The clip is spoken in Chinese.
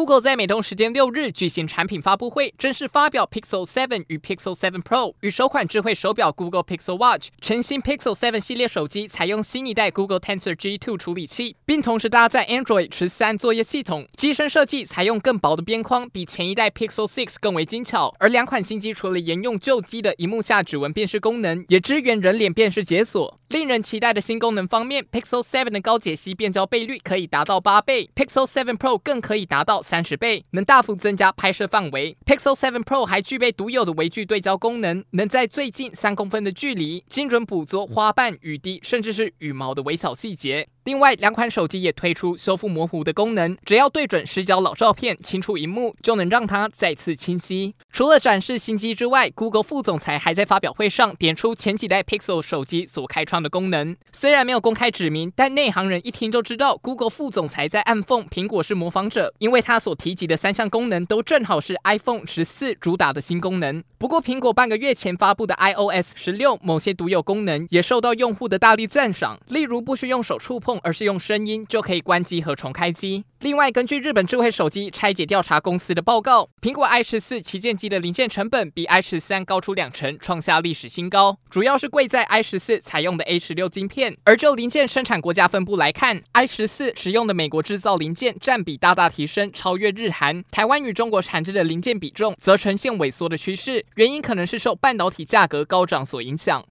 Google 在美东时间六日举行产品发布会，正式发表 Pixel 7与 Pixel 7 Pro 与首款智慧手表 Google Pixel Watch。全新 Pixel 7系列手机采用新一代 Google Tensor G2 处理器，并同时搭载 Android 十三作业系统。机身设计采用更薄的边框，比前一代 Pixel 6更为精巧。而两款新机除了沿用旧机的萤幕下指纹辨识功能，也支援人脸辨识解锁。令人期待的新功能方面，Pixel 7的高解析变焦倍率可以达到八倍，Pixel 7 Pro 更可以达到三十倍，能大幅增加拍摄范围。Pixel 7 Pro 还具备独有的微距对焦功能，能在最近三公分的距离精准捕捉花瓣、雨滴，甚至是羽毛的微小细节。另外，两款手机也推出修复模糊的功能，只要对准失焦老照片，清除萤幕，就能让它再次清晰。除了展示新机之外，Google 副总裁还在发表会上点出前几代 Pixel 手机所开创的功能。虽然没有公开指名，但内行人一听就知道，Google 副总裁在暗讽苹果是模仿者，因为他所提及的三项功能都正好是 iPhone 十四主打的新功能。不过，苹果半个月前发布的 iOS 十六某些独有功能也受到用户的大力赞赏，例如不需用手触碰。而是用声音就可以关机和重开机。另外，根据日本智慧手机拆解调查公司的报告，苹果 i 十四旗舰机的零件成本比 i 十三高出两成，创下历史新高。主要是贵在 i 十四采用的 A 十六晶片。而就零件生产国家分布来看，i 十四使用的美国制造零件占比大大提升，超越日韩。台湾与中国产制的零件比重则呈现萎缩的趋势，原因可能是受半导体价格高涨所影响。